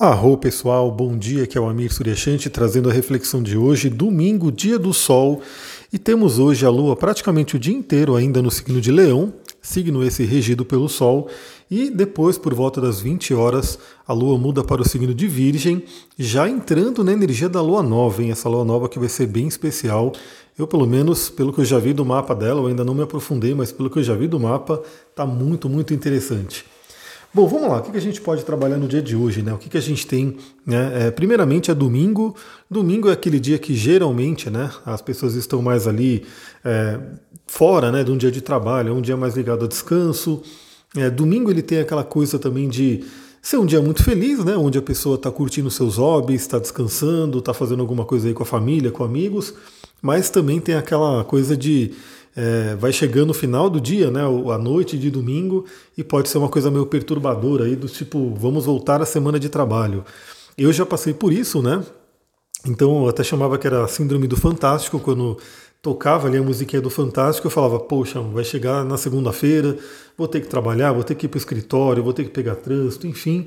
Arro pessoal, bom dia, que é o Amir Suryashanti trazendo a reflexão de hoje, domingo, dia do sol, e temos hoje a lua praticamente o dia inteiro ainda no signo de Leão, signo esse regido pelo sol, e depois, por volta das 20 horas, a lua muda para o signo de Virgem, já entrando na energia da lua nova, hein? essa lua nova que vai ser bem especial. Eu, pelo menos, pelo que eu já vi do mapa dela, eu ainda não me aprofundei, mas pelo que eu já vi do mapa, tá muito, muito interessante. Bom, vamos lá. O que a gente pode trabalhar no dia de hoje? Né? O que a gente tem? Né? É, primeiramente é domingo. Domingo é aquele dia que geralmente né, as pessoas estão mais ali é, fora né, de um dia de trabalho, é um dia mais ligado a descanso. É, domingo ele tem aquela coisa também de ser um dia muito feliz, né? Onde a pessoa está curtindo seus hobbies, está descansando, está fazendo alguma coisa aí com a família, com amigos, mas também tem aquela coisa de é, vai chegando o final do dia, né, a noite de domingo, e pode ser uma coisa meio perturbadora aí, do tipo, vamos voltar à semana de trabalho. Eu já passei por isso, né? Então eu até chamava que era a síndrome do fantástico, quando tocava ali a musiquinha do Fantástico, eu falava, poxa, vai chegar na segunda-feira, vou ter que trabalhar, vou ter que ir para o escritório, vou ter que pegar trânsito, enfim.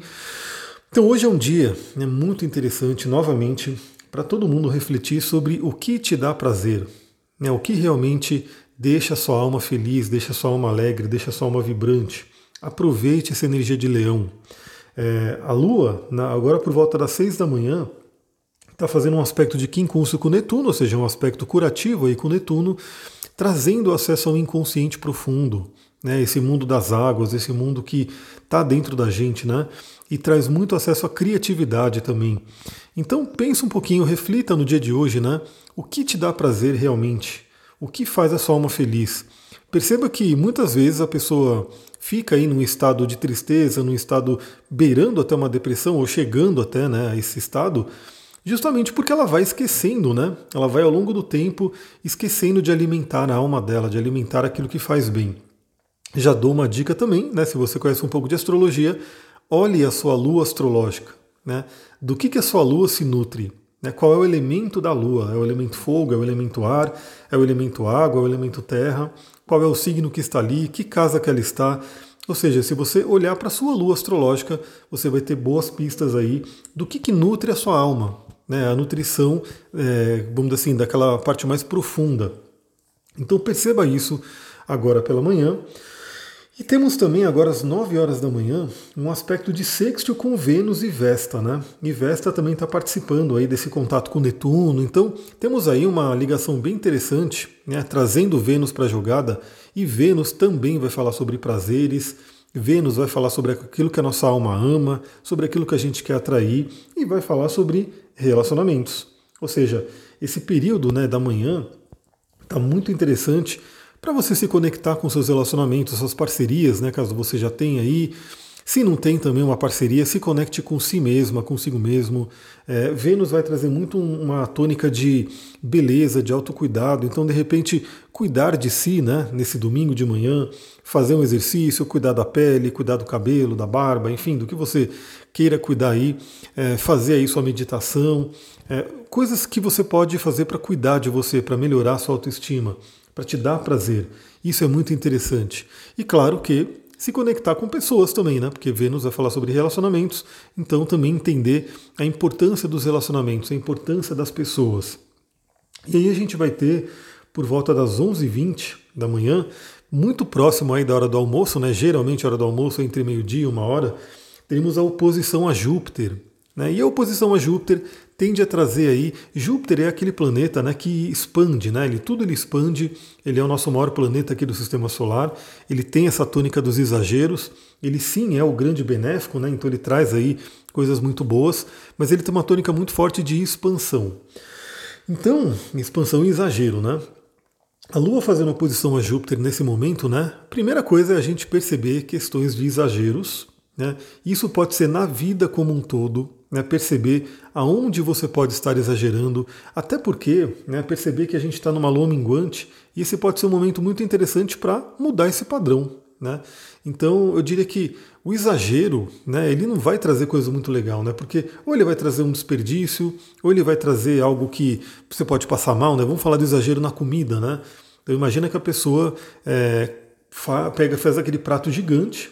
Então hoje é um dia né, muito interessante, novamente, para todo mundo refletir sobre o que te dá prazer, né, o que realmente Deixa sua alma feliz, deixa sua alma alegre, deixa sua alma vibrante. Aproveite essa energia de leão. É, a Lua, na, agora por volta das seis da manhã, está fazendo um aspecto de quincúncio com Netuno, ou seja, um aspecto curativo aí com Netuno, trazendo acesso ao inconsciente profundo, né, esse mundo das águas, esse mundo que está dentro da gente, né, e traz muito acesso à criatividade também. Então pense um pouquinho, reflita no dia de hoje, né, o que te dá prazer realmente. O que faz a sua alma feliz? Perceba que muitas vezes a pessoa fica aí num estado de tristeza, num estado beirando até uma depressão ou chegando até né, a esse estado, justamente porque ela vai esquecendo, né? Ela vai ao longo do tempo esquecendo de alimentar a alma dela, de alimentar aquilo que faz bem. Já dou uma dica também, né? Se você conhece um pouco de astrologia, olhe a sua lua astrológica, né? Do que, que a sua lua se nutre? Né? Qual é o elemento da Lua? É o elemento fogo, é o elemento ar, é o elemento água, é o elemento terra? Qual é o signo que está ali? Que casa que ela está? Ou seja, se você olhar para a sua lua astrológica, você vai ter boas pistas aí do que, que nutre a sua alma, né? a nutrição, é, vamos dizer assim, daquela parte mais profunda. Então perceba isso agora pela manhã. E temos também agora às 9 horas da manhã um aspecto de sexto com Vênus e Vesta, né? E Vesta também está participando aí desse contato com Netuno, então temos aí uma ligação bem interessante, né? Trazendo Vênus para a jogada e Vênus também vai falar sobre prazeres, Vênus vai falar sobre aquilo que a nossa alma ama, sobre aquilo que a gente quer atrair e vai falar sobre relacionamentos. Ou seja, esse período né, da manhã está muito interessante para você se conectar com seus relacionamentos, suas parcerias, né, caso você já tenha aí. Se não tem também uma parceria, se conecte com si mesma, consigo mesmo. É, Vênus vai trazer muito uma tônica de beleza, de autocuidado. Então, de repente, cuidar de si, né? Nesse domingo de manhã, fazer um exercício, cuidar da pele, cuidar do cabelo, da barba, enfim, do que você queira cuidar aí, é, fazer aí sua meditação, é, coisas que você pode fazer para cuidar de você, para melhorar sua autoestima para te dar prazer. Isso é muito interessante. E claro que se conectar com pessoas também, né? Porque Vênus vai falar sobre relacionamentos, então também entender a importância dos relacionamentos, a importância das pessoas. E aí a gente vai ter, por volta das 11h20 da manhã, muito próximo aí da hora do almoço, né? Geralmente a hora do almoço é entre meio-dia e uma hora, teremos a oposição a Júpiter. Né? E a oposição a Júpiter tende a trazer aí. Júpiter é aquele planeta né, que expande, né? ele, tudo ele expande, ele é o nosso maior planeta aqui do sistema solar, ele tem essa tônica dos exageros, ele sim é o grande benéfico, né? então ele traz aí coisas muito boas, mas ele tem uma tônica muito forte de expansão. Então, expansão e exagero, né? A Lua fazendo oposição a Júpiter nesse momento, né? Primeira coisa é a gente perceber questões de exageros. Né? Isso pode ser na vida como um todo, né, perceber aonde você pode estar exagerando, até porque né, perceber que a gente está numa lua minguante e esse pode ser um momento muito interessante para mudar esse padrão. Né? Então eu diria que o exagero, né, ele não vai trazer coisa muito legal, né? Porque ou ele vai trazer um desperdício, ou ele vai trazer algo que você pode passar mal, né? Vamos falar do exagero na comida? Então imagina que a pessoa é, pega, faz aquele prato gigante?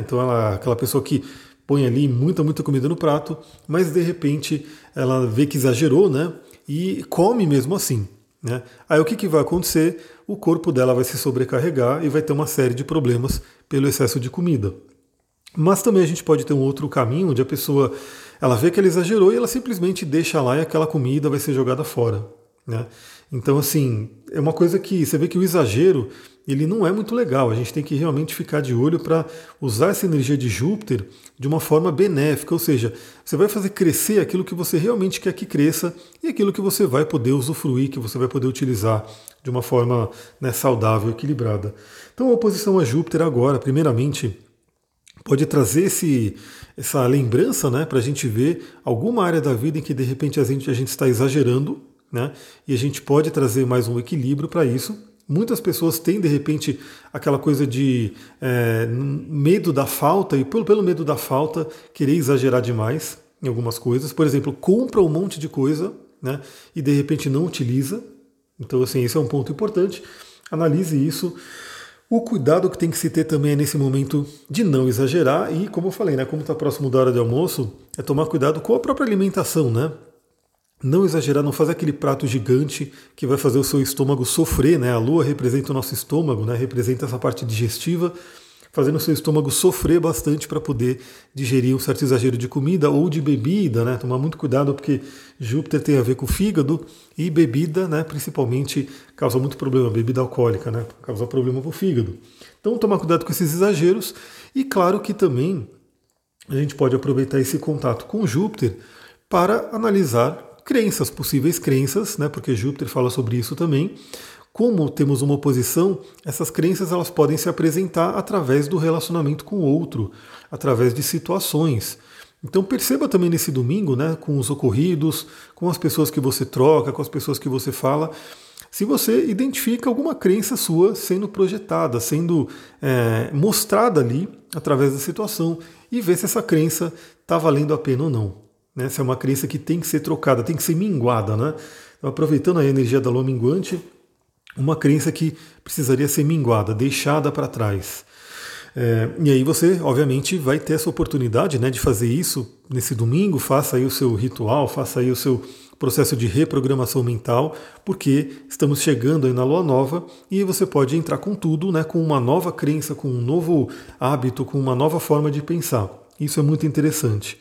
Então ela, aquela pessoa que põe ali muita, muita comida no prato, mas de repente ela vê que exagerou, né? E come mesmo assim. Né? Aí o que, que vai acontecer? O corpo dela vai se sobrecarregar e vai ter uma série de problemas pelo excesso de comida. Mas também a gente pode ter um outro caminho onde a pessoa ela vê que ela exagerou e ela simplesmente deixa lá e aquela comida vai ser jogada fora. Né? Então, assim, é uma coisa que você vê que o exagero ele não é muito legal. A gente tem que realmente ficar de olho para usar essa energia de Júpiter de uma forma benéfica, ou seja, você vai fazer crescer aquilo que você realmente quer que cresça e aquilo que você vai poder usufruir, que você vai poder utilizar de uma forma né, saudável, equilibrada. Então, a oposição a Júpiter agora, primeiramente, pode trazer esse, essa lembrança né, para a gente ver alguma área da vida em que de repente a gente, a gente está exagerando né? E a gente pode trazer mais um equilíbrio para isso. Muitas pessoas têm, de repente, aquela coisa de é, medo da falta, e pelo, pelo medo da falta, querer exagerar demais em algumas coisas. Por exemplo, compra um monte de coisa né, e de repente não utiliza. Então, assim, esse é um ponto importante. Analise isso. O cuidado que tem que se ter também é nesse momento de não exagerar e, como eu falei, né, como está próximo da hora de almoço, é tomar cuidado com a própria alimentação, né? Não exagerar, não fazer aquele prato gigante que vai fazer o seu estômago sofrer, né? A lua representa o nosso estômago, né? Representa essa parte digestiva, fazendo o seu estômago sofrer bastante para poder digerir um certo exagero de comida ou de bebida, né? Tomar muito cuidado porque Júpiter tem a ver com o fígado e bebida, né? Principalmente causa muito problema, bebida alcoólica, né? Causa problema para o fígado. Então tomar cuidado com esses exageros e claro que também a gente pode aproveitar esse contato com Júpiter para analisar crenças, possíveis crenças, né, porque Júpiter fala sobre isso também. Como temos uma oposição, essas crenças elas podem se apresentar através do relacionamento com o outro, através de situações. Então perceba também nesse domingo, né, com os ocorridos, com as pessoas que você troca, com as pessoas que você fala, se você identifica alguma crença sua sendo projetada, sendo é, mostrada ali através da situação e ver se essa crença está valendo a pena ou não. Né? Essa é uma crença que tem que ser trocada, tem que ser minguada. Né? Então, aproveitando a energia da lua minguante, uma crença que precisaria ser minguada, deixada para trás. É, e aí você, obviamente, vai ter essa oportunidade né, de fazer isso nesse domingo, faça aí o seu ritual, faça aí o seu processo de reprogramação mental, porque estamos chegando aí na lua nova e você pode entrar com tudo, né, com uma nova crença, com um novo hábito, com uma nova forma de pensar. Isso é muito interessante.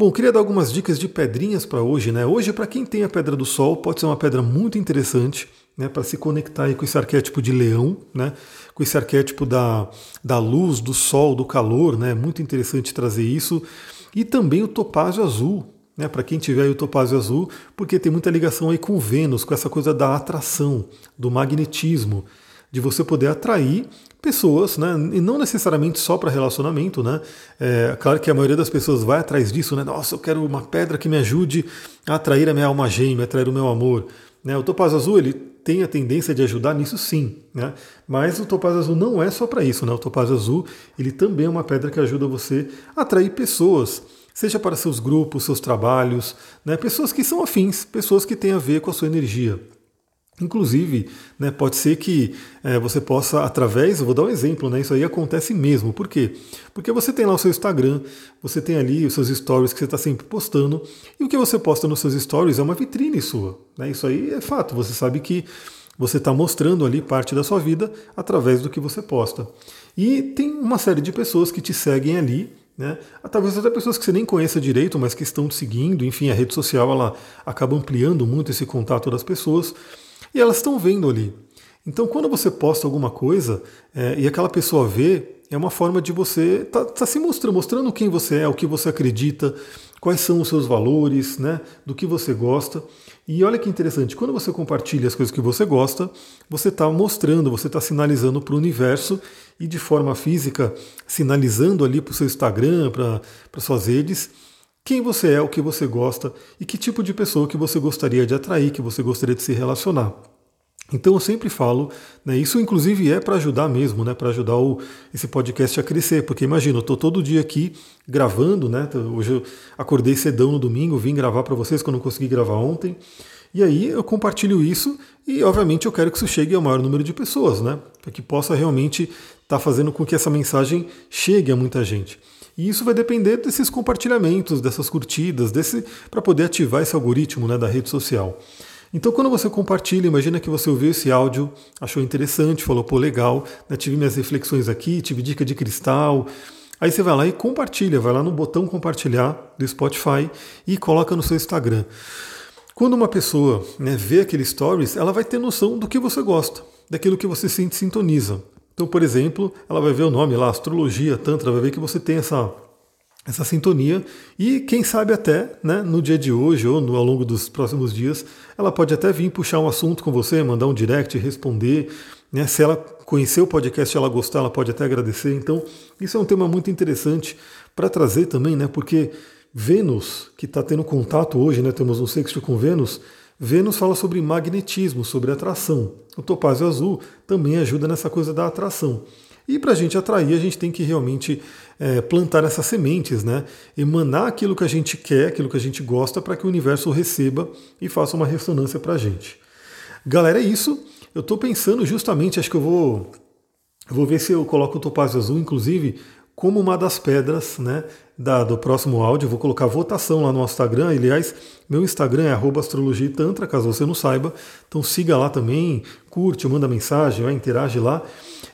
Bom, queria dar algumas dicas de pedrinhas para hoje, né? Hoje, para quem tem a Pedra do Sol, pode ser uma pedra muito interessante, né? Para se conectar com esse arquétipo de leão, né? Com esse arquétipo da, da luz, do sol, do calor, né? Muito interessante trazer isso. E também o topázio azul, né, para quem tiver o topázio azul, porque tem muita ligação aí com Vênus, com essa coisa da atração, do magnetismo, de você poder atrair pessoas, né? E não necessariamente só para relacionamento, né? É, claro que a maioria das pessoas vai atrás disso, né? Nossa, eu quero uma pedra que me ajude a atrair a minha alma gêmea, a atrair o meu amor. Né? O topázio azul ele tem a tendência de ajudar nisso sim, né? Mas o topázio azul não é só para isso, né? O topázio azul ele também é uma pedra que ajuda você a atrair pessoas, seja para seus grupos, seus trabalhos, né? Pessoas que são afins, pessoas que têm a ver com a sua energia. Inclusive, né, pode ser que é, você possa, através, eu vou dar um exemplo, né, isso aí acontece mesmo. Por quê? Porque você tem lá o seu Instagram, você tem ali os seus stories que você está sempre postando, e o que você posta nos seus stories é uma vitrine sua. Né, isso aí é fato, você sabe que você está mostrando ali parte da sua vida através do que você posta. E tem uma série de pessoas que te seguem ali, né? Talvez até pessoas que você nem conheça direito, mas que estão te seguindo. Enfim, a rede social ela acaba ampliando muito esse contato das pessoas e elas estão vendo ali. Então, quando você posta alguma coisa é, e aquela pessoa vê, é uma forma de você tá, tá, se mostrando, mostrando quem você é, o que você acredita, quais são os seus valores, né, do que você gosta. E olha que interessante, quando você compartilha as coisas que você gosta, você está mostrando, você está sinalizando para o universo e de forma física, sinalizando ali para o seu Instagram, para suas redes, quem você é, o que você gosta e que tipo de pessoa que você gostaria de atrair, que você gostaria de se relacionar. Então eu sempre falo, né, isso inclusive é para ajudar mesmo, né, para ajudar o, esse podcast a crescer, porque imagina, eu estou todo dia aqui gravando, né, hoje eu acordei cedão no domingo, vim gravar para vocês que eu não consegui gravar ontem, e aí eu compartilho isso e obviamente eu quero que isso chegue ao maior número de pessoas, né, para que possa realmente estar tá fazendo com que essa mensagem chegue a muita gente. E isso vai depender desses compartilhamentos, dessas curtidas, desse para poder ativar esse algoritmo né, da rede social. Então, quando você compartilha, imagina que você ouviu esse áudio, achou interessante, falou, pô, legal, né, tive minhas reflexões aqui, tive dica de cristal. Aí você vai lá e compartilha, vai lá no botão compartilhar do Spotify e coloca no seu Instagram. Quando uma pessoa né, vê aquele stories, ela vai ter noção do que você gosta, daquilo que você sente sintoniza. Então, por exemplo, ela vai ver o nome lá, astrologia, tantra, vai ver que você tem essa essa sintonia e quem sabe até né, no dia de hoje ou no, ao longo dos próximos dias ela pode até vir puxar um assunto com você, mandar um direct, responder. Né, se ela conhecer o podcast, ela gostar, ela pode até agradecer. Então isso é um tema muito interessante para trazer também, né, porque Vênus, que está tendo contato hoje, né, temos um sexto com Vênus, Vênus fala sobre magnetismo, sobre atração. O topázio azul também ajuda nessa coisa da atração. E para a gente atrair, a gente tem que realmente é, plantar essas sementes, né? Emanar aquilo que a gente quer, aquilo que a gente gosta, para que o universo receba e faça uma ressonância para a gente. Galera, é isso. Eu estou pensando justamente, acho que eu vou, vou ver se eu coloco o topázio azul, inclusive, como uma das pedras né, da, do próximo áudio. Vou colocar votação lá no Instagram. Aliás, meu Instagram é astrologia tantra, caso você não saiba. Então siga lá também, curte, manda mensagem, vai, interage lá.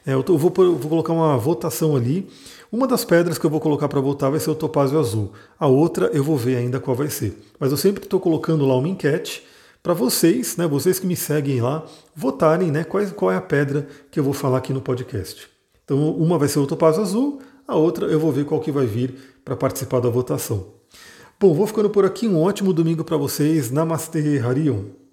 É, eu, tô, eu, vou, eu vou colocar uma votação ali. Uma das pedras que eu vou colocar para votar vai ser o topázio azul. A outra eu vou ver ainda qual vai ser. Mas eu sempre estou colocando lá uma enquete para vocês, né, vocês que me seguem lá, votarem né, qual, qual é a pedra que eu vou falar aqui no podcast. Então, uma vai ser o topázio azul, a outra eu vou ver qual que vai vir para participar da votação. Bom, vou ficando por aqui. Um ótimo domingo para vocês. Namastê, Harion.